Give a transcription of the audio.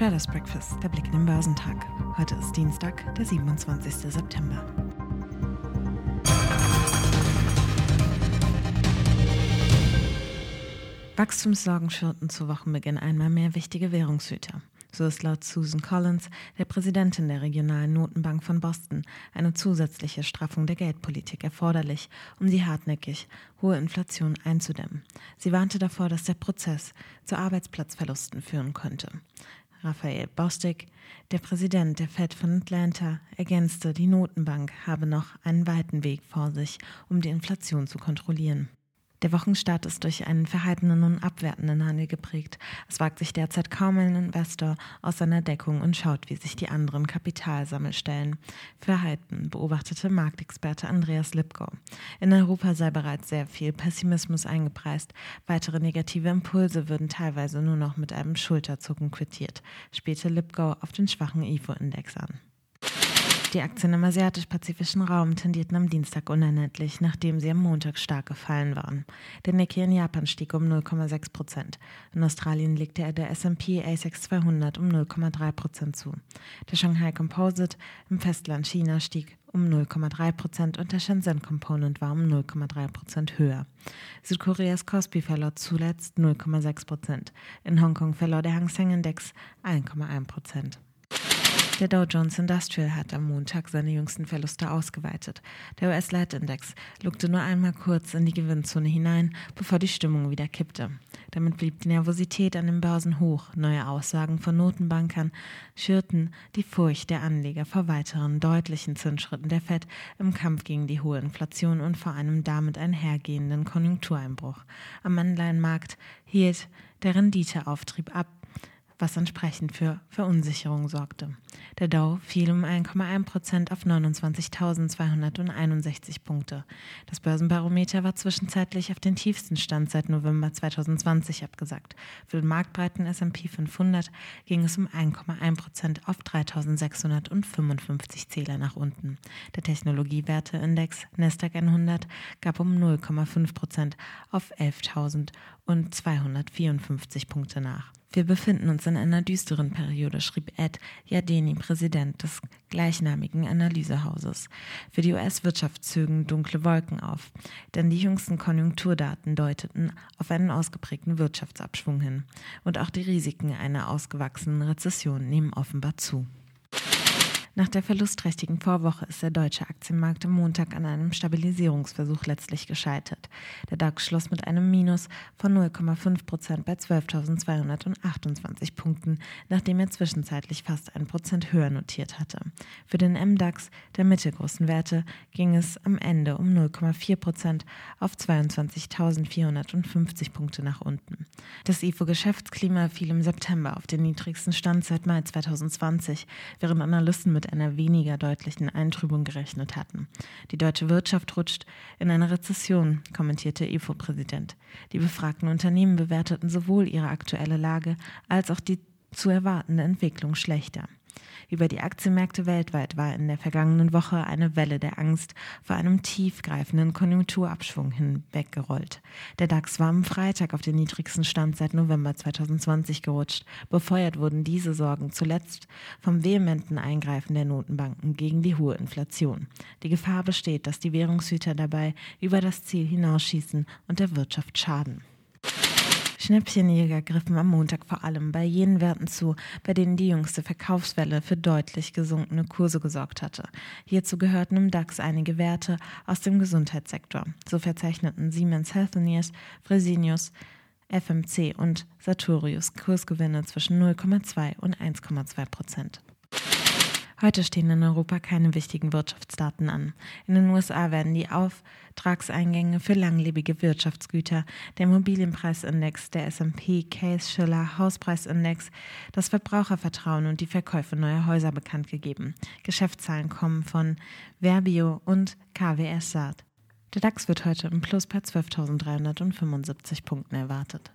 Traders Breakfast, der Blick in den Börsentag. Heute ist Dienstag, der 27. September. Wachstumssorgen schürten zu Wochenbeginn einmal mehr wichtige Währungshüter. So ist laut Susan Collins, der Präsidentin der regionalen Notenbank von Boston, eine zusätzliche Straffung der Geldpolitik erforderlich, um die hartnäckig hohe Inflation einzudämmen. Sie warnte davor, dass der Prozess zu Arbeitsplatzverlusten führen könnte. Raphael Bostic, der Präsident der Fed von Atlanta, ergänzte, die Notenbank habe noch einen weiten Weg vor sich, um die Inflation zu kontrollieren. Der Wochenstart ist durch einen verhaltenen und abwertenden Handel geprägt. Es wagt sich derzeit kaum ein Investor aus seiner Deckung und schaut, wie sich die anderen Kapitalsammelstellen verhalten, beobachtete Marktexperte Andreas Lipko. In Europa sei bereits sehr viel Pessimismus eingepreist. Weitere negative Impulse würden teilweise nur noch mit einem Schulterzucken quittiert, spielte Lipko auf den schwachen IFO-Index an. Die Aktien im asiatisch-pazifischen Raum tendierten am Dienstag unerlässlich, nachdem sie am Montag stark gefallen waren. Der Nikkei in Japan stieg um 0,6 Prozent. In Australien legte er der S&P ASX 200 um 0,3 Prozent zu. Der Shanghai Composite im Festland China stieg um 0,3 Prozent und der Shenzhen Component war um 0,3 Prozent höher. Südkoreas Kospi verlor zuletzt 0,6 Prozent. In Hongkong verlor der Hang Seng Index 1,1 Prozent. Der Dow Jones Industrial hat am Montag seine jüngsten Verluste ausgeweitet. Der US-Leitindex lugte nur einmal kurz in die Gewinnzone hinein, bevor die Stimmung wieder kippte. Damit blieb die Nervosität an den Börsen hoch. Neue Aussagen von Notenbankern schürten die Furcht der Anleger vor weiteren deutlichen Zinsschritten der Fed im Kampf gegen die hohe Inflation und vor einem damit einhergehenden Konjunktureinbruch. Am Anleihenmarkt hielt der Renditeauftrieb ab was entsprechend für Verunsicherung sorgte. Der Dow fiel um 1,1 Prozent auf 29.261 Punkte. Das Börsenbarometer war zwischenzeitlich auf den tiefsten Stand seit November 2020 abgesagt. Für den marktbreiten S&P 500 ging es um 1,1 Prozent auf 3.655 Zähler nach unten. Der Technologiewerteindex Nasdaq 100 gab um 0,5 Prozent auf 11.254 Punkte nach. Wir befinden uns in einer düsteren Periode, schrieb Ed Yadeni, Präsident des gleichnamigen Analysehauses. Für die US-Wirtschaft zögen dunkle Wolken auf, denn die jüngsten Konjunkturdaten deuteten auf einen ausgeprägten Wirtschaftsabschwung hin. Und auch die Risiken einer ausgewachsenen Rezession nehmen offenbar zu. Nach der verlustträchtigen Vorwoche ist der deutsche Aktienmarkt am Montag an einem Stabilisierungsversuch letztlich gescheitert. Der DAX schloss mit einem Minus von 0,5 Prozent bei 12.228 Punkten, nachdem er zwischenzeitlich fast ein Prozent höher notiert hatte. Für den MDAX der mittelgroßen Werte ging es am Ende um 0,4 Prozent auf 22.450 Punkte nach unten. Das IFO-Geschäftsklima fiel im September auf den niedrigsten Stand seit Mai 2020, während Analysten mit mit einer weniger deutlichen Eintrübung gerechnet hatten. Die deutsche Wirtschaft rutscht in eine Rezession, kommentierte IFO-Präsident. Die befragten Unternehmen bewerteten sowohl ihre aktuelle Lage als auch die zu erwartende Entwicklung schlechter. Über die Aktienmärkte weltweit war in der vergangenen Woche eine Welle der Angst vor einem tiefgreifenden Konjunkturabschwung hinweggerollt. Der DAX war am Freitag auf den niedrigsten Stand seit November 2020 gerutscht. Befeuert wurden diese Sorgen zuletzt vom vehementen Eingreifen der Notenbanken gegen die hohe Inflation. Die Gefahr besteht, dass die Währungshüter dabei über das Ziel hinausschießen und der Wirtschaft schaden. Schnäppchenjäger griffen am Montag vor allem bei jenen Werten zu, bei denen die jüngste Verkaufswelle für deutlich gesunkene Kurse gesorgt hatte. Hierzu gehörten im DAX einige Werte aus dem Gesundheitssektor. So verzeichneten Siemens Healthineers, Fresenius, FMC und Sartorius Kursgewinne zwischen 0,2 und 1,2 Prozent. Heute stehen in Europa keine wichtigen Wirtschaftsdaten an. In den USA werden die Auftragseingänge für langlebige Wirtschaftsgüter, der Immobilienpreisindex, der S&P Case-Shiller Hauspreisindex, das Verbrauchervertrauen und die Verkäufe neuer Häuser bekannt gegeben. Geschäftszahlen kommen von Verbio und KWS Saat. Der DAX wird heute im Plus bei 12.375 Punkten erwartet.